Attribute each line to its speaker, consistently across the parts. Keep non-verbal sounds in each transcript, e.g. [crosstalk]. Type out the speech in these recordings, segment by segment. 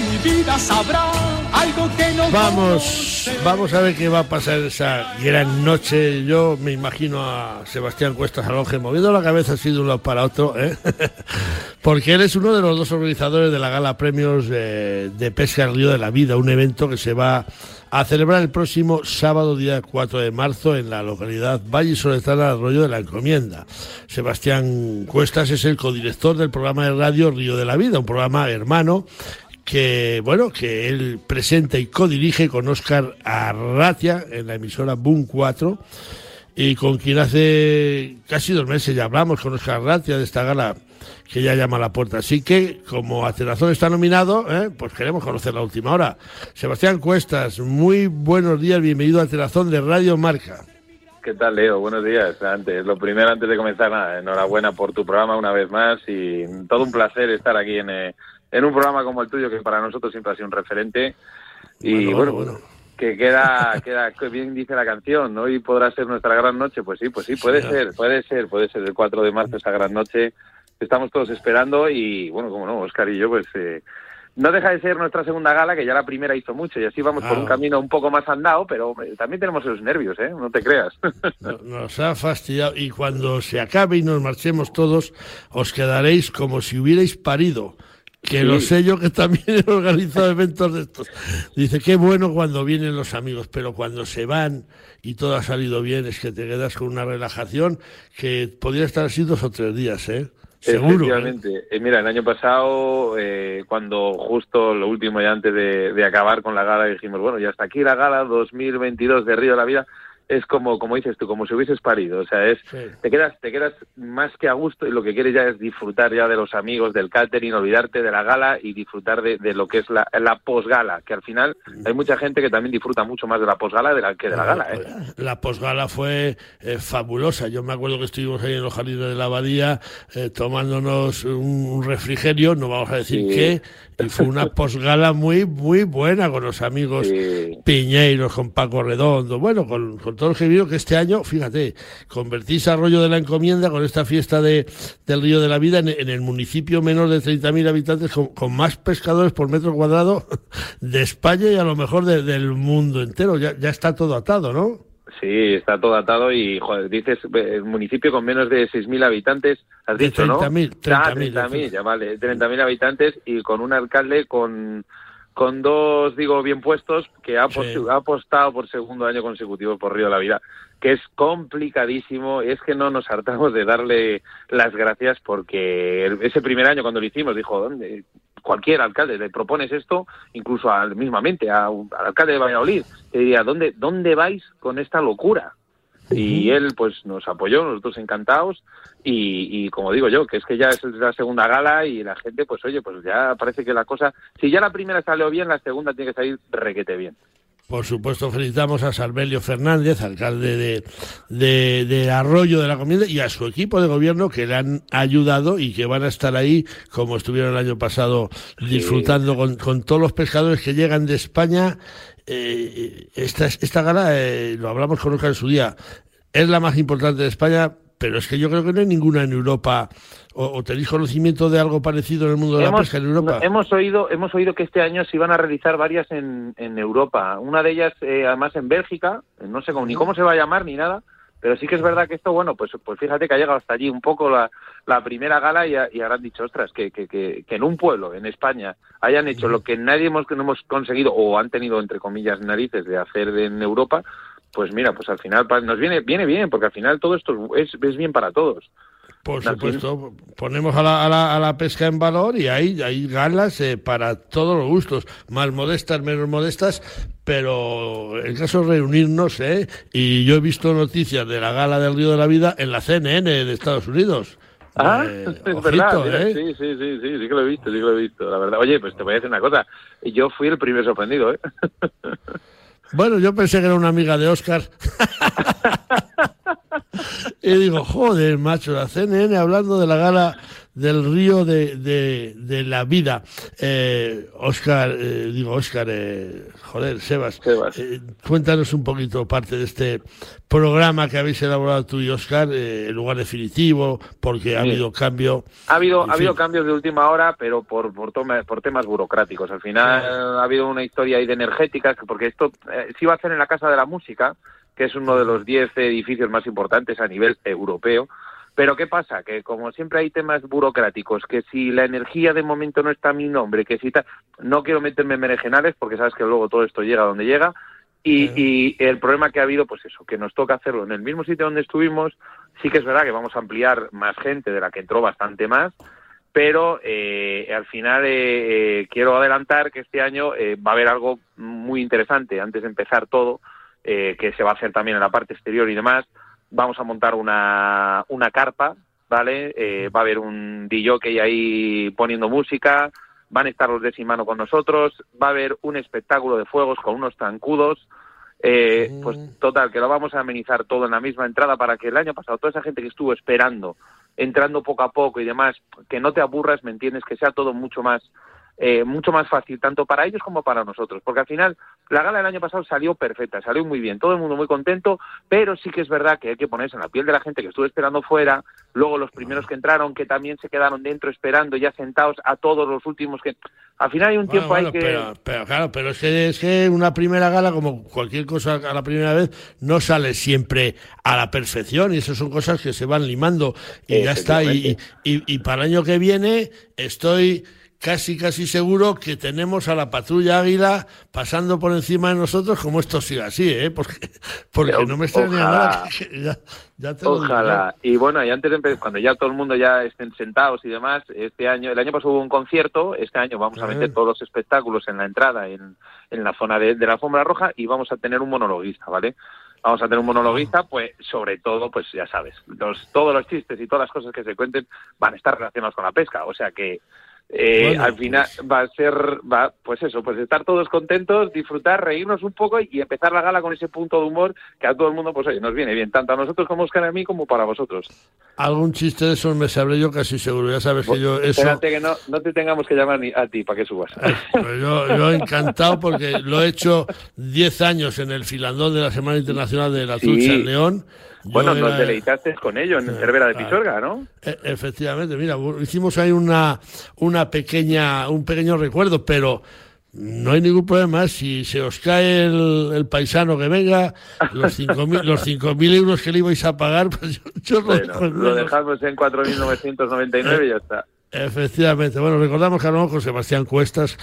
Speaker 1: mi vida sabrá algo que no
Speaker 2: Vamos, vamos a ver qué va a pasar esa gran noche. Yo me imagino a Sebastián Cuestas Alonge moviendo la cabeza así de un lado para otro, ¿eh? [laughs] porque él es uno de los dos organizadores de la Gala Premios de, de Pesca Río de la Vida, un evento que se va a celebrar el próximo sábado, día 4 de marzo, en la localidad Valle Soletana, Arroyo de la Encomienda. Sebastián Cuestas es el codirector del programa de radio Río de la Vida, un programa hermano que bueno que él presenta y codirige con Oscar Arratia en la emisora Boom 4 y con quien hace casi dos meses ya hablamos con Oscar Arratia de esta gala que ya llama a la puerta. Así que, como Atenazón está nominado, ¿eh? pues queremos conocer la última hora. Sebastián Cuestas, muy buenos días, bienvenido a Atenazón de Radio Marca.
Speaker 3: ¿Qué tal, Leo? Buenos días. Antes, lo primero, antes de comenzar, nada, enhorabuena por tu programa una vez más y todo un placer estar aquí en, eh, en un programa como el tuyo, que para nosotros siempre ha sido un referente. Y bueno, bueno, que queda, queda, que bien dice la canción, ¿no? Y podrá ser nuestra gran noche. Pues sí, pues sí, puede ser, puede ser, puede ser el 4 de marzo esa gran noche estamos todos esperando y bueno, como no, Oscar y yo pues eh, no deja de ser nuestra segunda gala, que ya la primera hizo mucho y así vamos por un camino un poco más andado, pero también tenemos los nervios, ¿eh? No te creas. [laughs]
Speaker 2: Nos ha fastidiado y cuando se acabe y nos marchemos todos, os quedaréis como si hubierais parido. Que lo sé yo que también he organizado eventos de estos. Dice, qué bueno cuando vienen los amigos, pero cuando se van y todo ha salido bien, es que te quedas con una relajación que podría estar así dos o tres días, ¿eh? Seguro.
Speaker 3: Efectivamente. Eh, mira, el año pasado, eh, cuando justo lo último ya antes de, de, acabar con la gala, dijimos, bueno, ya hasta aquí la gala 2022 de Río de la Vida, es como, como dices tú, como si hubieses parido. O sea, es, sí. te quedas, te quedas más que a gusto y lo que quieres ya es disfrutar ya de los amigos, del catering, olvidarte de la gala y disfrutar de, de lo que es la, la posgala, que al final hay mucha gente que también disfruta mucho más de la posgala de la, que de la gala. ¿eh?
Speaker 2: La posgala fue eh, fabulosa. Yo me acuerdo que estuvimos ahí en los jardines de la abadía eh, tomándonos un refrigerio, no vamos a decir sí. qué, y fue una posgala muy, muy buena con los amigos sí. Piñeiros, con Paco Redondo, bueno, con, con todo el que vio que este año, fíjate, convertís Arroyo de la Encomienda con esta fiesta de, del Río de la Vida en, en el municipio menos de 30.000 habitantes con, con, más pescadores por metro cuadrado [laughs] de España y a lo mejor de, del mundo entero. Ya, ya está todo atado, ¿no?
Speaker 3: Sí, está todo atado y, joder, dices, el municipio con menos de 6.000 habitantes, has
Speaker 2: de
Speaker 3: dicho,
Speaker 2: 30,
Speaker 3: ¿no?
Speaker 2: 30,
Speaker 3: ah, 30.000, ya vale, 30.000 habitantes y con un alcalde con con dos, digo, bien puestos, que ha, sí. ha, apostado por segundo año consecutivo por Río de la Vida, que es complicadísimo, es que no nos hartamos de darle las gracias porque ese primer año cuando lo hicimos dijo, ¿dónde? Cualquier alcalde le propones esto, incluso al, mismamente a, al alcalde de Valladolid, te diría, ¿dónde, ¿dónde vais con esta locura? y él pues nos apoyó, nosotros encantados y, y, como digo yo, que es que ya es la segunda gala y la gente pues oye, pues ya parece que la cosa, si ya la primera salió bien, la segunda tiene que salir requete bien.
Speaker 2: Por supuesto, felicitamos a Salvelio Fernández, alcalde de, de, de, Arroyo de la Comienda, y a su equipo de gobierno que le han ayudado y que van a estar ahí, como estuvieron el año pasado, disfrutando con, todos los pescadores que llegan de España. Eh, esta, esta gala, eh, lo hablamos con Oscar en su día, es la más importante de España, pero es que yo creo que no hay ninguna en Europa o, o, tenéis conocimiento de algo parecido en el mundo de
Speaker 3: hemos,
Speaker 2: la pesca en Europa.
Speaker 3: Hemos oído, hemos oído que este año se iban a realizar varias en, en Europa. Una de ellas, eh, además, en Bélgica. No sé cómo, ni cómo se va a llamar ni nada. Pero sí que es verdad que esto, bueno, pues, pues fíjate que ha llegado hasta allí un poco la, la primera gala y, y habrán dicho, ostras, que, que, que, que, en un pueblo, en España, hayan hecho lo que nadie hemos, no hemos conseguido o han tenido, entre comillas, narices de hacer en Europa, pues mira, pues al final nos viene, viene bien, porque al final todo esto es, es bien para todos.
Speaker 2: Por supuesto, ponemos a la, a, la, a la, pesca en valor y hay, hay galas eh, para todos los gustos, más modestas, menos modestas, pero el caso es reunirnos, ¿eh? Y yo he visto noticias de la gala del Río de la Vida en la CNN de Estados Unidos.
Speaker 3: Ah, eh, es ojito, verdad. Mira, ¿eh? Sí, sí, sí, sí, sí que lo he visto, sí que lo he visto, la verdad. Oye, pues te voy a decir una cosa, yo fui el primer sorprendido, ¿eh? [laughs]
Speaker 2: Bueno, yo pensé que era una amiga de Oscar. [laughs] y digo, joder, macho, la CNN hablando de la gala del río de, de, la vida. Oscar, digo Oscar, joder, Sebas, cuéntanos un poquito parte de este programa que habéis elaborado tú y Oscar, el lugar definitivo, porque ha habido cambio.
Speaker 3: Ha habido, ha habido cambios de última hora, pero por, por, por temas burocráticos. Al final ha habido una historia ahí de energéticas, porque esto eh, se iba a hacer en la Casa de la Música, que es uno de los 10 edificios más importantes a nivel europeo. Pero ¿qué pasa? Que como siempre hay temas burocráticos, que si la energía de momento no está a mi nombre, que si no quiero meterme en meregenales porque sabes que luego todo esto llega donde llega, y, el problema que ha habido, pues eso, que nos toca hacerlo en el mismo sitio donde estuvimos. Sí que es verdad que vamos a ampliar más gente de la que entró bastante más, pero eh, al final eh, eh, quiero adelantar que este año va a haber algo muy interesante antes de empezar todo, que se va a hacer también en la parte exterior y demás. Vamos a montar una, una carpa, ¿vale? va a haber un DJ ahí poniendo música, van a estar los de Simano con nosotros, va a haber un espectáculo de fuegos con unos tancudos, eh, pues total, que lo vamos a amenizar todo en la misma entrada para que el año pasado toda esa gente que estuvo esperando, entrando poco a poco y demás, que no te aburras, ¿me entiendes? Que sea todo mucho más eh, mucho más fácil, tanto para ellos como para nosotros, porque al final la gala del año pasado salió perfecta, salió muy bien, todo el mundo muy contento, pero sí que es verdad que hay que ponerse en la piel de la gente que estuvo esperando fuera, luego los primeros que entraron, que también se quedaron dentro esperando, ya sentados, a todos los últimos que... Al final hay un tiempo ahí que...
Speaker 2: Pero, claro, pero es que, es que una primera gala, como cualquier cosa a la primera vez, no sale siempre a la perfección y esas son cosas que se van limando y ya está. y, y para el año que viene estoy casi casi seguro que tenemos a la patrulla Águila pasando por encima de nosotros como esto siga así, ¿eh? Porque, porque no me extraña nada. [laughs]
Speaker 3: ya, ojalá. Y bueno, y antes de empezar, cuando ya todo el mundo ya estén sentados y demás, este año, el año pasado hubo un concierto, este año vamos a meter todos los espectáculos en la entrada, en, en la zona de, de la alfombra roja y vamos a tener un monologuista, ¿vale? vamos a tener un monologuista, pues sobre todo, pues ya sabes, los, todos los chistes y todas las cosas que se cuenten van a estar relacionados con la pesca, o sea que eh, al final pues- va a ser, va, pues eso, pues estar todos contentos, disfrutar, reírnos un poco y empezar la gala con ese punto de humor que a todo el mundo, pues oye, nos viene bien, tanto a nosotros como Oscar a mí como para vosotros.
Speaker 2: Algún chiste de esos me sabré yo casi seguro, ya sabes que yo eso...
Speaker 3: Espérate que no, no te tengamos que llamar ni a ti para que subas.
Speaker 2: Eh, pues yo, yo encantado porque lo he hecho 10 años en el filandón de la Semana Internacional de la Trucha en León
Speaker 3: bueno, nos deleitaste con ello en Cervera de Pisorga, ¿no?
Speaker 2: E, efectivamente, mira, hicimos ahí una, una pequeña, un pequeño recuerdo, pero no hay ningún problema. Si se os cae el, paisano que venga, los 5.000 los cinco mil euros que le ibais a pagar, pues yo,
Speaker 3: lo, lo dejamos en 4.999 y ya está.
Speaker 2: Efectivamente. Bueno, recordamos que hablamos con Sebastián Cuestas,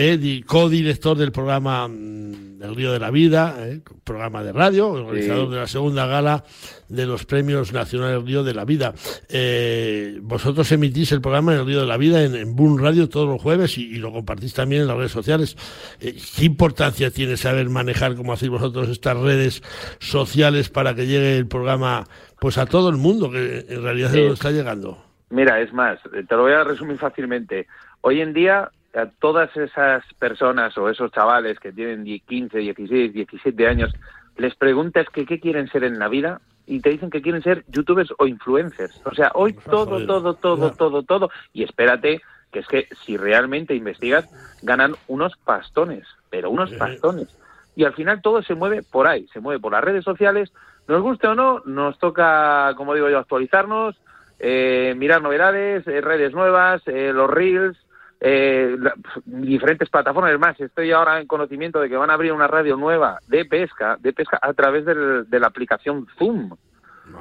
Speaker 2: eh, co-director del programa mm, El Río de la Vida, eh, programa de radio, organizador de la segunda gala de los Premios Nacionales Río de la Vida. Eh, vosotros emitís el programa El Río de la Vida en, en Boom Radio todos los jueves y, lo compartís también en las redes sociales. ¿Qué importancia tiene saber manejar, como hacéis vosotros, estas redes sociales para que llegue el programa pues a todo el mundo, que en realidad se lo está llegando?
Speaker 3: Mira, es más, te lo voy a resumir fácilmente. Hoy en día, todas esas personas o esos chavales que tienen 15, 16, 17 años, les preguntas que qué quieren ser en la vida y te dicen que quieren ser youtubers o influencers. O sea, hoy todo, todo, todo, todo, todo. Y espérate, que es que si realmente investigas, ganan unos pastones, pero unos pastones. Y al final todo se mueve por ahí, se mueve por las redes sociales. Nos guste o no, nos toca, como digo yo, actualizarnos, eh, mirar novedades, eh, redes nuevas, eh, los reels, diferentes plataformas. Es más, estoy ahora en conocimiento de que van a abrir una radio nueva de pesca, de pesca a través de la aplicación Zoom.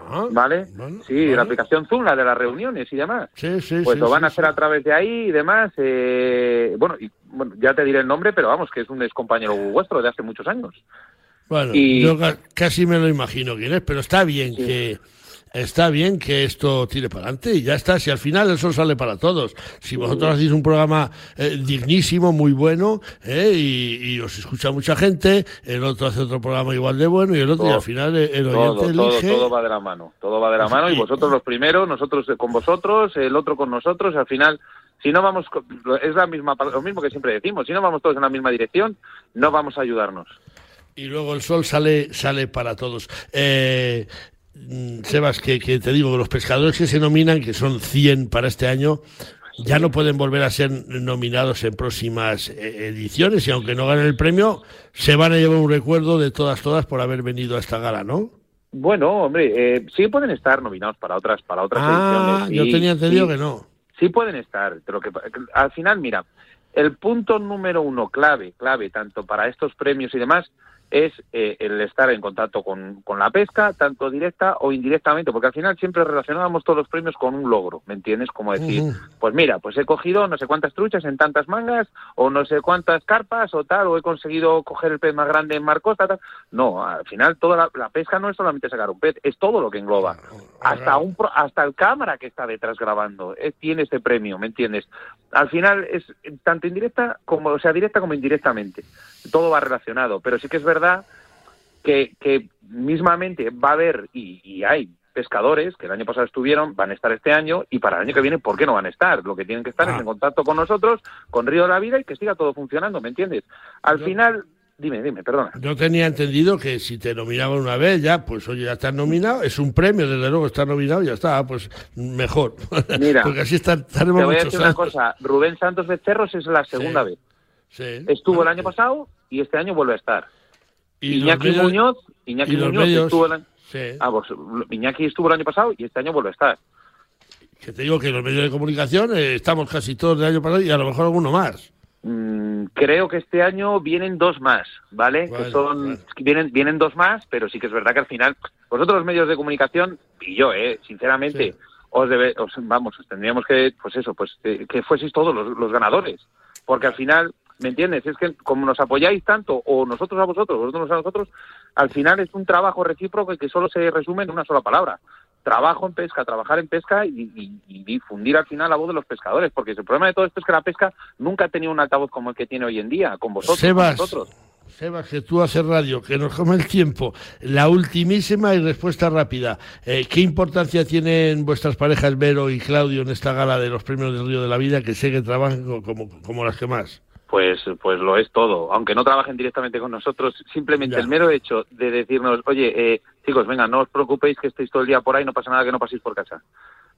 Speaker 3: Ah, ¿Vale? sí, la aplicación Zoom, la de las reuniones y demás.
Speaker 2: Sí, sí,
Speaker 3: pues
Speaker 2: lo
Speaker 3: van a hacer a través de ahí y demás. bueno, y, bueno, ya te diré el nombre, pero vamos, que es un ex compañero vuestro de hace muchos años.
Speaker 2: Bueno, yo casi me lo imagino quién es, pero está bien que está bien que esto tire para adelante y ya está. Si al final el sol sale para todos. Si vosotros hacéis un programa eh, dignísimo, muy bueno, eh, y, os escucha mucha gente, el otro hace otro programa igual de bueno y el otro, y al final el oyente
Speaker 3: todo, elige... todo, va de la mano, todo va de la mano y vosotros los primeros, nosotros con vosotros, el otro con nosotros, al final si no vamos, es la misma, lo mismo que siempre decimos, si no vamos todos en la misma dirección, no vamos a ayudarnos.
Speaker 2: Y luego el sol sale, sale para todos. Eh, Sebas, que, que te digo, los pescadores que se nominan, que son 100 para este año, ya no pueden volver a ser nominados en próximas eh, ediciones y aunque no ganen el premio, se van a llevar un recuerdo de todas, todas por haber venido a esta gala, ¿no?
Speaker 3: Bueno, hombre, eh, sí pueden estar nominados para otras, para otras
Speaker 2: ah,
Speaker 3: ediciones.
Speaker 2: yo tenía entendido que no.
Speaker 3: Sí pueden estar, pero que al final, mira, el punto número uno clave, clave, tanto para estos premios y demás, es eh, el estar en contacto con, con, la pesca, tanto directa o indirectamente, porque al final siempre relacionábamos todos los premios con un logro, ¿me entiendes? Como decir, pues mira, pues he cogido no sé cuántas truchas en tantas mangas, o no sé cuántas carpas, o tal, o he conseguido coger el pez más grande en Marcosta, tal. No, al final toda la, pesca no es solamente sacar un pez, es todo lo que engloba. Hasta, un, hasta el cámara que está detrás grabando eh, tiene ese premio, ¿me entiendes? Al final es tanto indirecta como, o sea, directa como indirectamente. Todo va relacionado, pero sí que es verdad que, que mismamente va a haber y, hay pescadores que el año pasado estuvieron, van a estar este año y para el año que viene, ¿por qué no van a estar? Lo que tienen que estar es ah. en contacto con nosotros, con Río de la Vida y que siga todo funcionando, ¿me entiendes? Al final, dime, dime, perdona.
Speaker 2: Yo tenía entendido que si te nominaban una vez ya, pues oye, ya estás nominado, es un premio, desde luego estar nominado, ya está, pues mejor.
Speaker 3: Mira, [laughs]
Speaker 2: porque así está,
Speaker 3: te voy a decir una cosa, Rubén Santos Becerros es la segunda vez. Estuvo el año pasado y este año vuelve a estar. Iñaki Muñoz, Iñaki Muñoz estuvo el año... Ah, pues, Iñaki estuvo el año pasado y este año vuelve a estar.
Speaker 2: Que te digo que los medios de comunicación eh, estamos casi todos del año pasado y a lo mejor alguno más.
Speaker 3: Mm, creo que este año vienen dos más, ¿vale? que son vienen vienen dos más, pero sí que es verdad que al final vosotros los medios de comunicación y yo, eh, sinceramente, os, debe, os vamos, os tendríamos que pues eso, pues que, que fueseis todos los, los ganadores, porque al final ¿Me entiendes? Es que como nos apoyáis tanto, o nosotros a vosotros, vosotros a nosotros, al final es un trabajo recíproco que solo se resume en una sola palabra. Trabajo en pesca, trabajar en pesca y, difundir al final la voz de los pescadores, porque el problema de todo esto es que la pesca nunca ha tenido un altavoz como el que tiene hoy en día, con vosotros.
Speaker 2: Sebas,
Speaker 3: nosotros.
Speaker 2: Sebas, que tú haces radio, que nos come el tiempo. La ultimísima y respuesta rápida. Eh, ¿Qué importancia tienen vuestras parejas Vero y Claudio en esta gala de los premios del Río de la Vida, que sé que trabajan como, como las que más?
Speaker 3: Pues, pues lo es todo. Aunque no trabajen directamente con nosotros, simplemente el mero hecho de decirnos, oye, eh, chicos, venga, no os preocupéis que estéis todo el día por ahí, no pasa nada que no paséis por casa.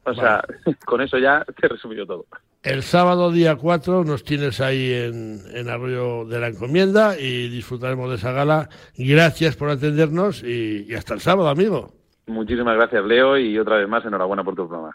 Speaker 3: O sea, [laughs] con eso ya te he resumido todo.
Speaker 2: El sábado día 4 nos tienes ahí en, en Arroyo de la Encomienda y disfrutaremos de esa gala. Gracias por atendernos y hasta el sábado, amigo.
Speaker 3: Muchísimas gracias, Leo, y otra vez más enhorabuena por tu programa.